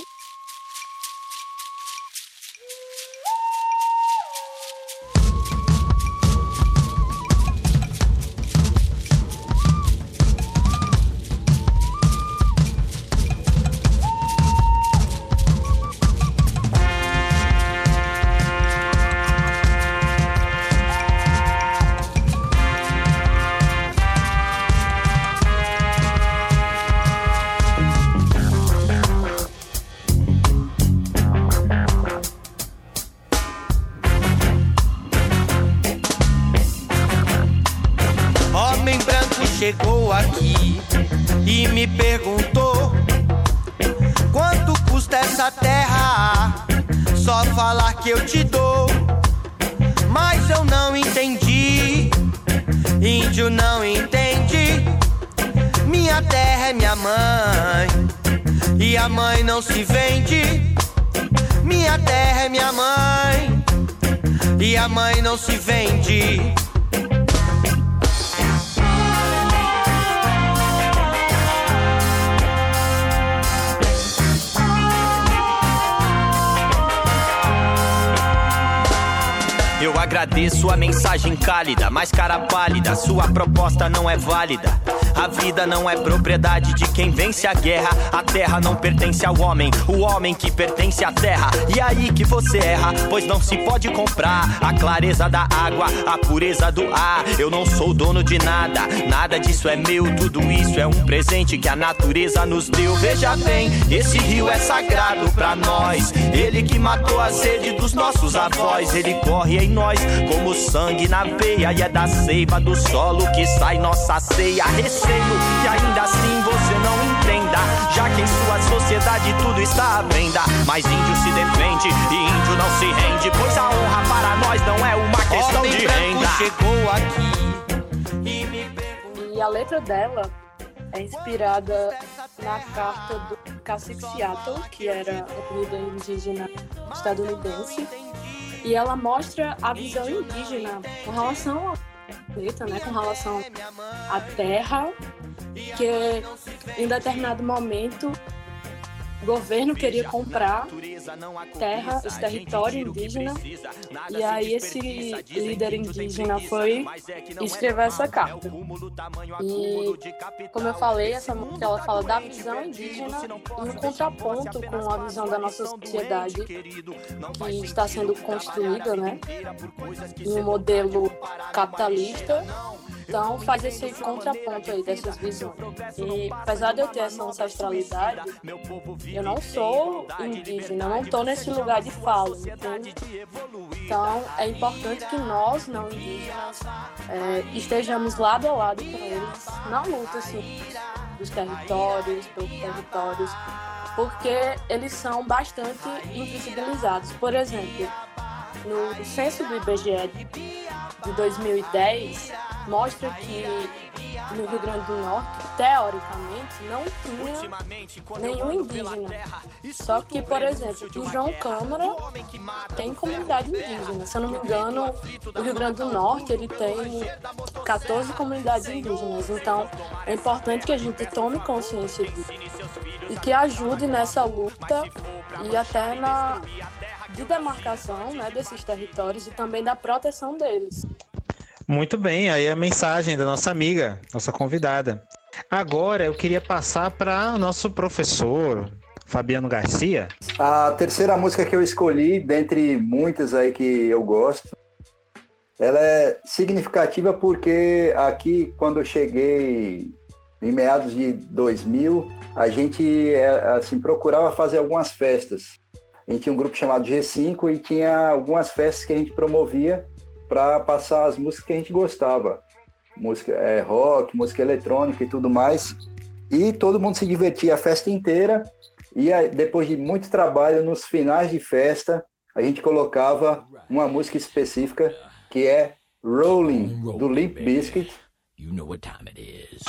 Speaker 17: Válida. A vida não é propriedade de quem vence a guerra. A terra não pertence ao homem, o homem que pertence à terra. E aí que você erra, pois não se pode comprar a clareza da água, a pureza do ar. Eu não sou dono de nada, nada disso é meu, tudo isso é um presente que a natureza nos deu. Veja bem, esse rio é sagrado pra nós. Ele que matou a sede dos nossos avós, ele corre em nós como sangue na veia e é da seiva do solo que sai nossa ceia. Receio que ainda assim você não entenda, já que em sua sociedade tudo está à venda. Mas índio se defende e índio não se rende, pois a honra para nós não é uma questão
Speaker 15: Homem
Speaker 17: de renda.
Speaker 15: chegou aqui e me.
Speaker 6: E a letra dela é inspirada na carta do Cacique Seattle, que era a comida indígena estadunidense. E ela mostra a visão indígena com relação ao planeta, né, com relação à terra, que em determinado momento o governo queria comprar terra, esse território indígena, e aí esse líder indígena foi escrever essa carta. E, como eu falei, essa música ela fala da visão indígena no contraponto com a visão da nossa sociedade que está sendo construída, né, em um modelo capitalista. Então faz esse contraponto aí dessas visões. E apesar de eu ter essa ancestralidade, eu não sou indígena, eu não estou nesse lugar de fala, entende? Então é importante que nós, não indígenas, é, estejamos lado a lado com eles na luta assim, dos territórios, pelos territórios, porque eles são bastante invisibilizados. Por exemplo, no censo do IBGE de 2010 mostra que no Rio Grande do Norte, teoricamente, não tinha nenhum indígena. Só que, por exemplo, em João Câmara tem comunidade indígena. Se eu não me engano, o Rio Grande do Norte ele tem 14 comunidades indígenas. Então, é importante que a gente tome consciência disso e que ajude nessa luta e até na de demarcação né, desses territórios e também da proteção deles.
Speaker 1: Muito bem, aí a mensagem da nossa amiga, nossa convidada. Agora eu queria passar para o nosso professor, Fabiano Garcia.
Speaker 5: A terceira música que eu escolhi, dentre muitas aí que eu gosto, ela é significativa porque aqui, quando eu cheguei em meados de 2000, a gente é, assim, procurava fazer algumas festas. A gente tinha um grupo chamado G5 e tinha algumas festas que a gente promovia para passar as músicas que a gente gostava. Música é, rock, música eletrônica e tudo mais. E todo mundo se divertia a festa inteira. E aí, depois de muito trabalho, nos finais de festa, a gente colocava uma música específica que é Rolling, do Limp Bizkit.
Speaker 18: You know what time it is.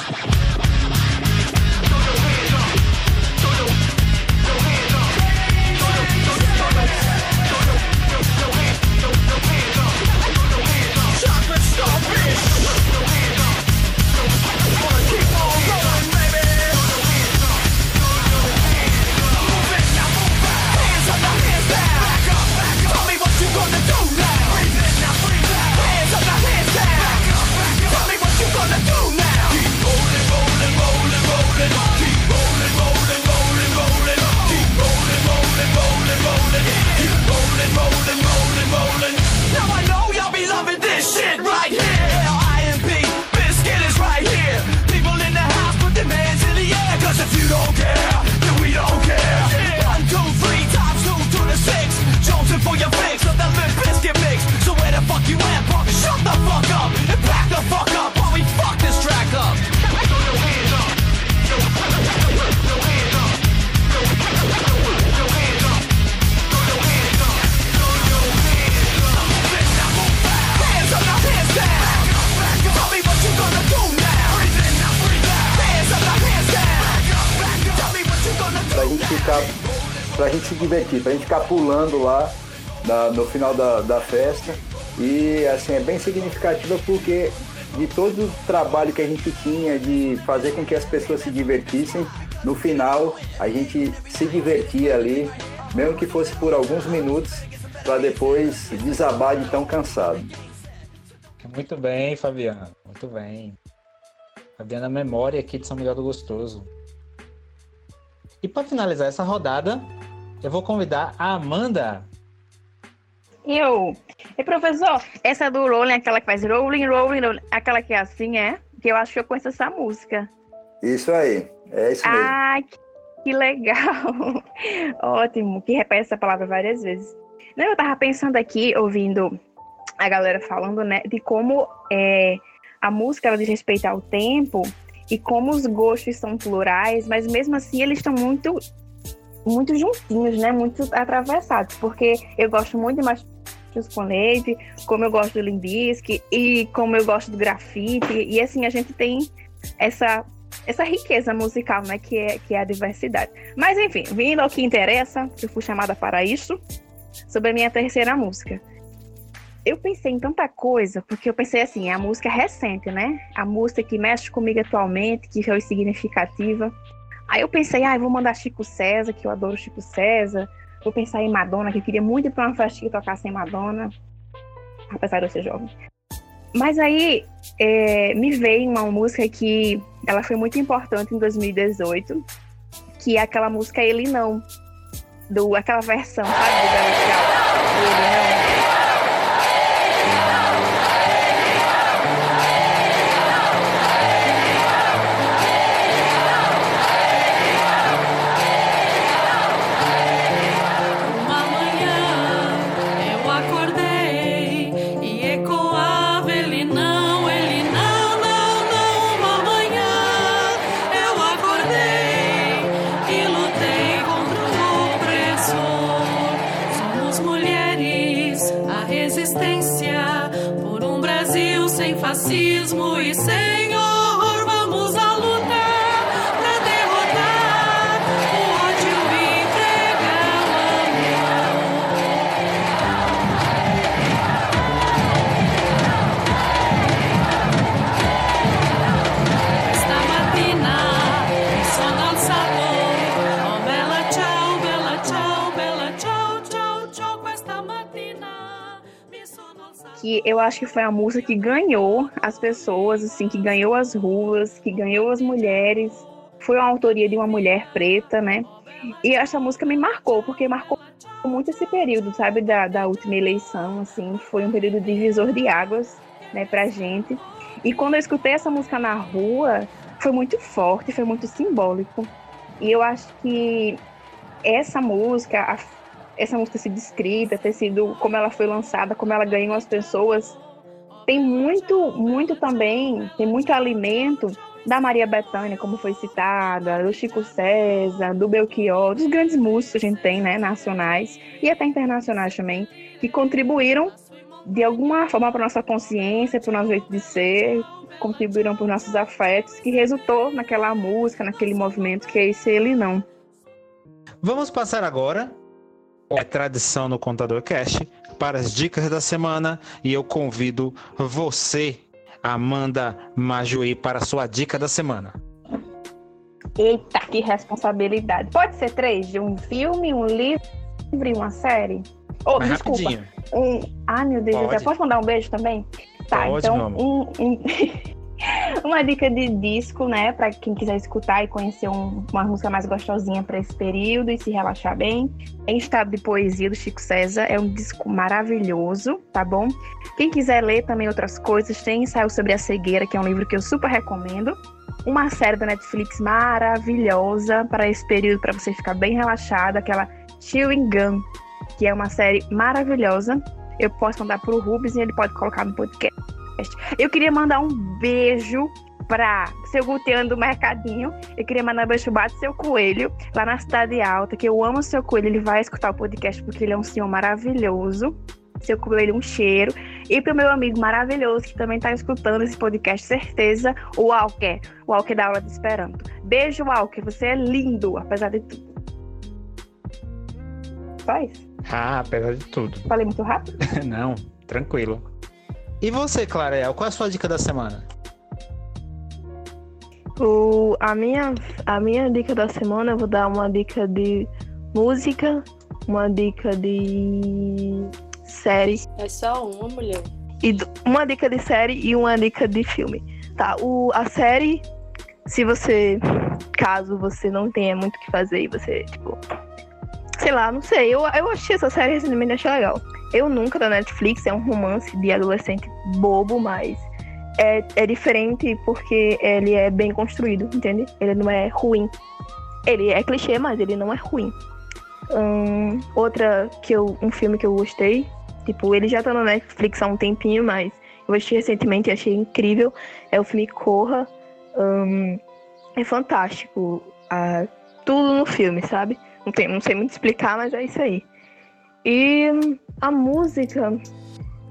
Speaker 5: Divertir, pra gente ficar pulando lá na- no final da, da festa. E assim, é bem significativa porque de todo o trabalho que a gente tinha de fazer com que as pessoas se divertissem, no final a gente se divertia ali, mesmo que fosse por alguns minutos, para depois desabar de tão cansado.
Speaker 1: Muito bem, Fabiano. Muito bem. Fabiana Memória aqui de São Miguel do Gostoso. E para finalizar essa rodada, eu vou convidar a Amanda.
Speaker 4: Eu. E professor, essa do Rolling, aquela que faz Rolling, Rolling, rolling aquela que é assim, é? Que eu acho que eu conheço essa música.
Speaker 5: Isso aí, é isso mesmo.
Speaker 4: Ah, que legal! Ótimo, que repete essa palavra várias vezes. Não, eu tava pensando aqui, ouvindo a galera falando, né, de como é, a música ela diz respeito ao tempo e como os gostos são plurais, mas mesmo assim eles estão muito muito juntinhos, né, muito atravessados, porque eu gosto muito de Machos com Leite, como eu gosto do Limbisky e como eu gosto do grafite, e assim a gente tem essa essa riqueza musical, né, que é, que é a diversidade. Mas enfim, vindo ao que interessa, eu fui chamada para isso, sobre a minha terceira música. Eu pensei em tanta coisa, porque eu pensei assim, é a música recente, né? A música que mexe comigo atualmente, que foi significativa. Aí eu pensei, ah, eu vou mandar Chico César, que eu adoro Chico César. Vou pensar em Madonna, que eu queria muito ir pra uma festa que tocasse em Madonna, apesar de eu ser jovem. Mas aí é, me veio uma música que ela foi muito importante em 2018, que é aquela música Ele Não, do, aquela versão, sabe, do. Ele Não. Eu acho que foi a música que ganhou as pessoas, assim, que ganhou as ruas, que ganhou as mulheres. Foi uma autoria de uma mulher preta, né? E essa música me marcou, porque marcou muito esse período, sabe, da, da última eleição, assim, foi um período divisor de águas, né, pra gente. E quando eu escutei essa música na rua, foi muito forte, foi muito simbólico. E eu acho que essa música, a essa música ter sido escrita, ter sido como ela foi lançada, como ela ganhou as pessoas, tem muito, muito também, tem muito alimento da Maria Bethânia, como foi citada, do Chico César, do Belchior, dos grandes músicos que a gente tem, né, nacionais e até internacionais também, que contribuíram de alguma forma para nossa consciência, para o nosso jeito de ser, contribuíram para os nossos afetos, que resultou naquela música, naquele movimento que é esse ele não.
Speaker 1: Vamos passar agora, é tradição no Contador Cast, para as dicas da semana e eu convido você, Amanda Majuí, para a sua dica da semana.
Speaker 4: Eita, que responsabilidade. Pode ser três? De um filme, um livro e uma série? Oh,
Speaker 1: Mas
Speaker 4: desculpa.
Speaker 1: rapidinho.
Speaker 4: Um... Ah, meu Deus,
Speaker 1: Pode.
Speaker 4: eu posso mandar um beijo também? Tá,
Speaker 1: Pode,
Speaker 4: então um- um- uma dica de disco, né? Pra quem quiser escutar e conhecer um- uma música mais gostosinha pra esse período e se relaxar bem. Em estado de poesia do Chico César, é um disco maravilhoso, tá bom? Quem quiser ler também outras coisas, tem Ensaio sobre a Cegueira, que é um livro que eu super recomendo. Uma série da Netflix maravilhosa para esse período, para você ficar bem relaxado, aquela Chewing Gun, que é uma série maravilhosa. Eu posso mandar pro Rubens e ele pode colocar no podcast. Eu queria mandar um beijo pra seu Guteano do Mercadinho. Eu queria mandar um beijo pro seu Coelho, lá na Cidade Alta, que eu amo o seu Coelho. Ele vai escutar o podcast porque ele é um senhor maravilhoso. Seu Coelho, um cheiro. E pro meu amigo maravilhoso que também tá escutando esse podcast, certeza, o Walker. O Walker da aula de Esperanto. Beijo, Walker. Você é lindo, apesar de tudo. Isso.
Speaker 1: Ah, apesar de tudo.
Speaker 4: Falei muito rápido?
Speaker 1: Não, tranquilo. E você, Clarel, qual é a sua dica da semana?
Speaker 7: O, a, minha, a minha dica da semana, eu vou dar uma dica de música, uma dica de série
Speaker 6: É só uma mulher.
Speaker 7: e uma dica de série e uma dica de filme. Tá, o, a série, se você, caso você não tenha muito o que fazer e você, tipo, sei lá, não sei, eu, eu achei essa série recentemente, achei legal. Eu nunca da Netflix, é um romance de adolescente bobo, mas é, é diferente porque ele é bem construído, entende? Ele não é ruim. Ele é clichê, mas ele não é ruim. Hum, outra que eu. Um filme que eu gostei. Tipo, ele já tá no Netflix há um tempinho, mas eu assisti recentemente e achei incrível. É o filme Corra. Hum, é fantástico. ah, tudo no filme, sabe? Não, tem, não sei muito explicar, mas é isso aí. E a música.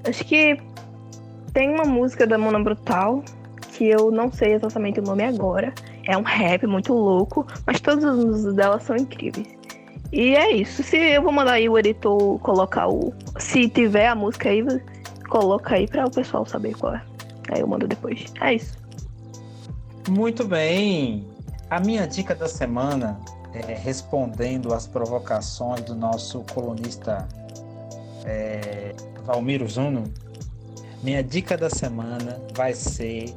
Speaker 7: Acho que tem uma música da Mona Brutal que eu não sei exatamente o nome agora. É um rap muito louco, mas todas as músicas dela são incríveis. E é isso. Se eu vou mandar aí o editor colocar o. Se tiver a música aí, coloca aí para o pessoal saber qual é. Aí eu mando depois. É isso.
Speaker 1: Muito bem. A minha dica da semana, é, respondendo às provocações do nosso colunista é, Valmiro Zuno, minha dica da semana vai ser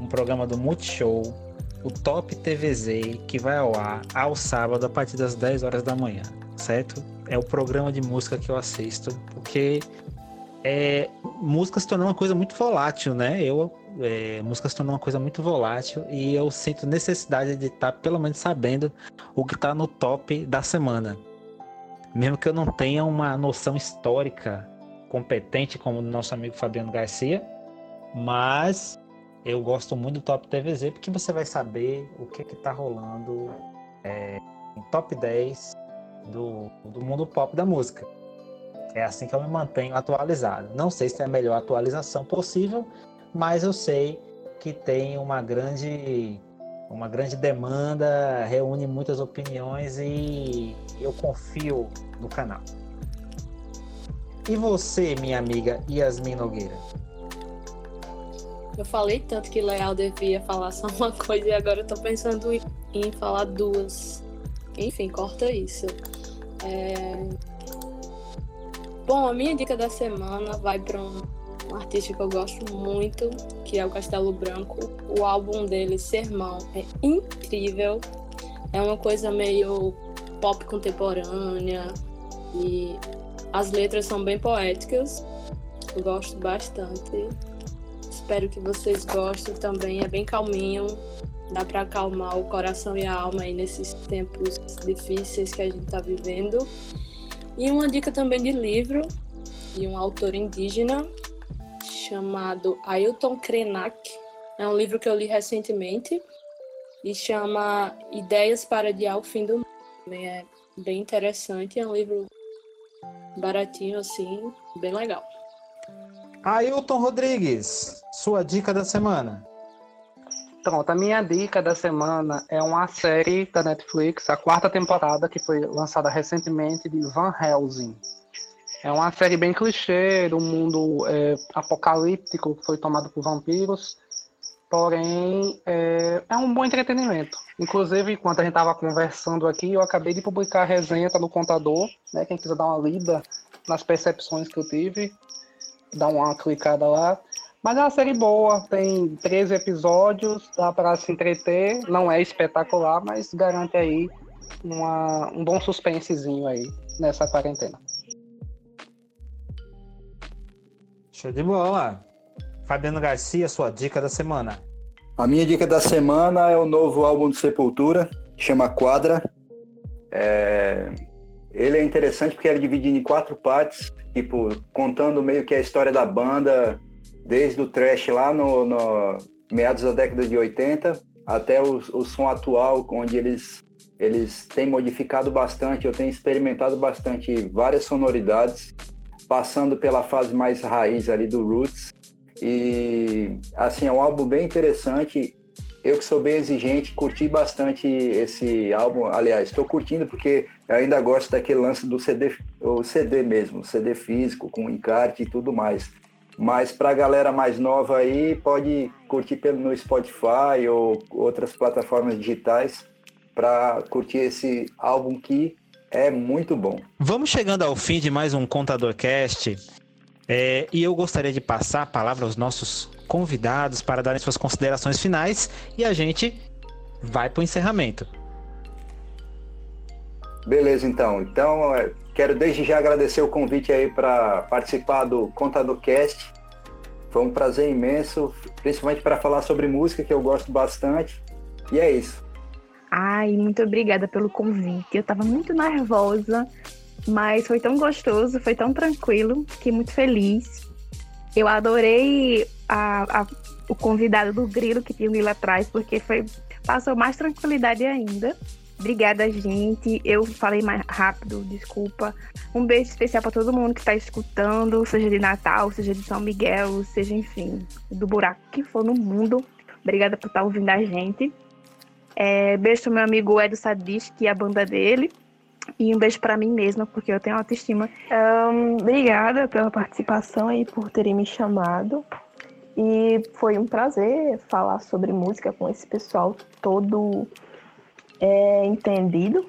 Speaker 1: um programa do Multishow, o Top TVZ, que vai ao ar ao sábado a partir das 10 horas da manhã, certo? É o programa de música que eu assisto, porque é, música se tornou uma coisa muito volátil, né? Eu, é, música se tornou uma coisa muito volátil e eu sinto necessidade de estar pelo menos sabendo o que está no top da semana. Mesmo que eu não tenha uma noção histórica competente como o nosso amigo Fabiano Garcia, mas eu gosto muito do Top TVZ porque você vai saber o que está rolando é, em top 10 do, do mundo pop da música. É assim que eu me mantenho atualizado. Não sei se é a melhor atualização possível, mas eu sei que tem uma grande uma grande demanda, reúne muitas opiniões e eu confio no canal. E você, minha amiga Yasmin Nogueira?
Speaker 6: Eu falei tanto que Leal devia falar só uma coisa e agora eu tô pensando em, falar duas. Enfim, corta isso. É... Bom, a minha dica da semana vai para um, um artista que eu gosto muito, que é o Castelo Branco. O álbum dele, Sermão, é incrível. É uma coisa meio pop contemporânea e as letras são bem poéticas. Eu gosto bastante. Espero que vocês gostem também. É bem calminho. Dá para acalmar o coração e a alma aí nesses tempos difíceis que a gente está vivendo. E uma dica também de livro de um autor indígena chamado Ailton Krenak. É um livro que eu li recentemente e chama Ideias para Adiar o Fim do Mundo. Também é bem interessante. É um livro baratinho assim, bem legal.
Speaker 1: Ailton Rodrigues, sua dica da semana.
Speaker 2: Pronto, a minha dica da semana é uma série da Netflix, a quarta temporada, que foi lançada recentemente, de Van Helsing. É uma série bem clichê do mundo é, apocalíptico que foi tomado por vampiros, porém é, é um bom entretenimento. Inclusive, enquanto a gente estava conversando aqui, eu acabei de publicar a resenha tá no contador, né? Quem quiser dar uma lida nas percepções que eu tive, dá uma clicada lá. Mas é uma série boa, tem 13 episódios, dá para se entreter, não é espetacular, mas garante aí uma, um bom suspensezinho aí nessa quarentena.
Speaker 1: Show de bola. Fabiano Garcia, sua dica da semana.
Speaker 5: A minha dica da semana é o novo álbum do Sepultura, que chama Quadra. É, Ele é interessante porque ele é dividido em quatro partes, tipo, contando meio que a história da banda, desde o trash lá no, no meados da década de 80 até o, o som atual, onde eles, eles têm modificado bastante, eu tenho experimentado bastante várias sonoridades, passando pela fase mais raiz ali do Roots. E assim, é um álbum bem interessante. Eu que sou bem exigente, curti bastante esse álbum. Aliás, estou curtindo porque ainda gosto daquele lance do CD, o CD mesmo, CD físico, com encarte e tudo mais. Mas para a galera mais nova aí, pode curtir pelo no Spotify ou outras plataformas digitais para curtir esse álbum que é muito bom.
Speaker 1: Vamos chegando ao fim de mais um Contador Cast. É, e eu gostaria de passar a palavra aos nossos convidados para darem suas considerações finais e a gente vai para o encerramento.
Speaker 5: Beleza, então. Então, é, quero desde já agradecer o convite aí para participar do Contador Cast. Foi um prazer imenso, principalmente para falar sobre música, que eu gosto bastante. E é isso.
Speaker 4: Ai, muito obrigada pelo convite. Eu tava muito nervosa, mas foi tão gostoso, foi tão tranquilo, fiquei muito feliz. Eu adorei a- a- o convidado do Grilo que tinha o Grilo atrás, porque foi, passou mais tranquilidade ainda. Obrigada, gente. Eu falei mais rápido, desculpa. Um beijo especial para todo mundo que está escutando, seja de Natal, seja de São Miguel, seja, enfim, do buraco que for no mundo. Obrigada por estar ouvindo a gente. É, beijo pro meu amigo Edo Sadis, que é a banda dele. E um beijo para mim mesma, porque eu tenho autoestima.
Speaker 7: Ahn, obrigada pela participação e por terem me chamado. E foi um prazer falar sobre música com esse pessoal todo é, entendido.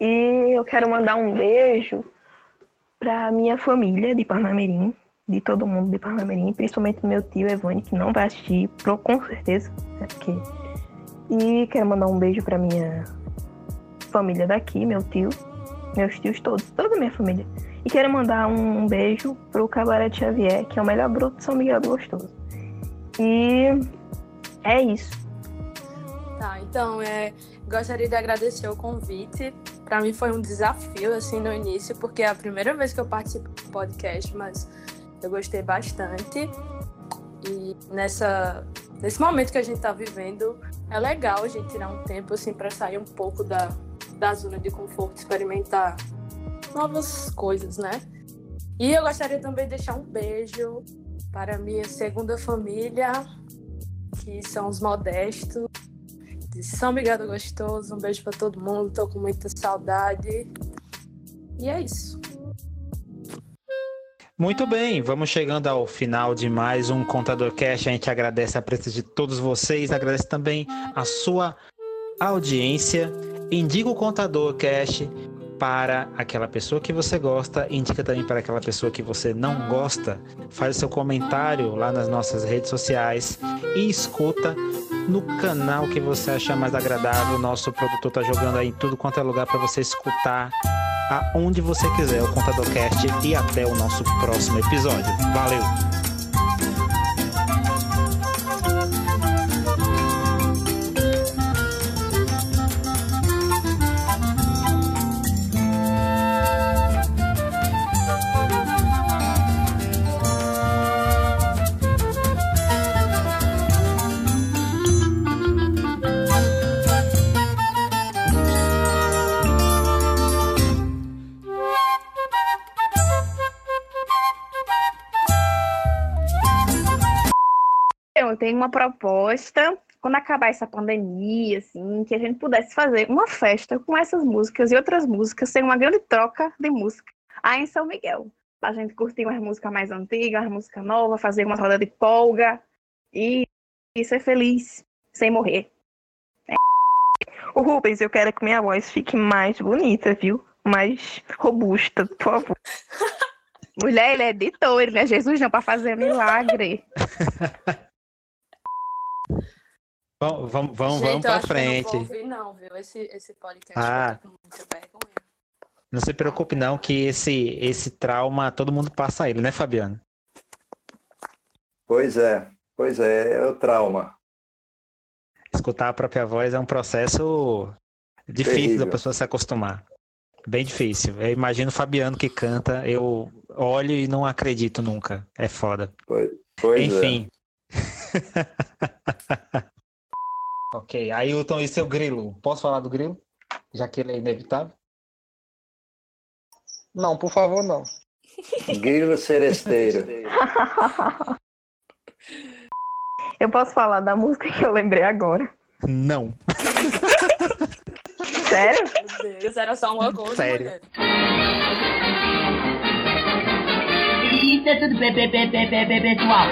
Speaker 7: E eu quero mandar um beijo para minha família de Parnamirim, de todo mundo de Parnamirim, principalmente meu tio Evone, que não vai assistir, com certeza. É porque... E quero mandar um beijo para minha família daqui, meu tio, meus tios todos, toda a minha família. E quero mandar um beijo pro Cabaré de Xavier, que é o melhor grupo de São Miguel do Gostoso. E é isso.
Speaker 6: Tá, então, é, gostaria de agradecer o convite. Para mim foi um desafio, assim, no início, porque é a primeira vez que eu participo do podcast, mas eu gostei bastante. E nessa, nesse momento que a gente tá vivendo, é legal a gente tirar um tempo, assim, para sair um pouco da, da zona de conforto, experimentar novas coisas, né? E eu gostaria também de deixar um beijo para minha segunda família, que são os modestos de São Miguel do Gostoso. Um beijo para todo mundo, tô com muita saudade. E é isso.
Speaker 1: Muito bem, vamos chegando ao final de mais um Contador Cash. A gente agradece a presença de todos vocês, agradece também a sua audiência. Indica o Contador Cash para aquela pessoa que você gosta, indica também para aquela pessoa que você não gosta. Faz seu comentário lá nas nossas redes sociais e escuta no canal que você achar mais agradável. Nosso produtor tá jogando aí em tudo quanto é lugar para você escutar aonde você quiser o Contador Cast e até o nosso próximo episódio. Valeu!
Speaker 4: Tenho uma proposta, quando acabar essa pandemia, assim, que a gente pudesse fazer uma festa com essas músicas e outras músicas, ser uma grande troca de música aí em São Miguel. A gente curtir umas músicas mais antigas, umas músicas novas, fazer uma roda de polga e, e ser feliz, sem morrer. É. O Rubens, eu quero que minha voz fique mais bonita, viu? Mais robusta, por favor. Mulher, ele é editor, ele não é Jesus não, pra fazer milagre.
Speaker 1: Vamos, vamos, vamos,
Speaker 6: Gente,
Speaker 1: vamos
Speaker 6: eu
Speaker 1: pra
Speaker 6: acho que eu não
Speaker 1: frente.
Speaker 6: vou ouvir, não, viu? Esse, esse podcast
Speaker 1: Ah. Não se preocupe não que esse esse trauma todo mundo passa ele, né, Fabiano?
Speaker 5: Pois é, pois é, é o trauma.
Speaker 1: Escutar a própria voz é um processo difícil
Speaker 5: Terrível.
Speaker 1: da pessoa se acostumar. Bem difícil. Eu imagino o Fabiano que canta, eu olho e não acredito nunca. É foda.
Speaker 5: Pois, pois é.
Speaker 1: Ok, Ailton e seu grilo. Posso falar do grilo? Já que ele é inevitável?
Speaker 2: Não, por favor, não.
Speaker 5: Grilo seresteiro.
Speaker 4: Eu posso falar da música que eu lembrei agora.
Speaker 1: Não.
Speaker 4: Sério?
Speaker 6: Meu Deus, era só uma coisa,
Speaker 1: Sério.
Speaker 6: mulher.
Speaker 19: Isso é tudo, pe- pe- pe- pe- pe- pessoal.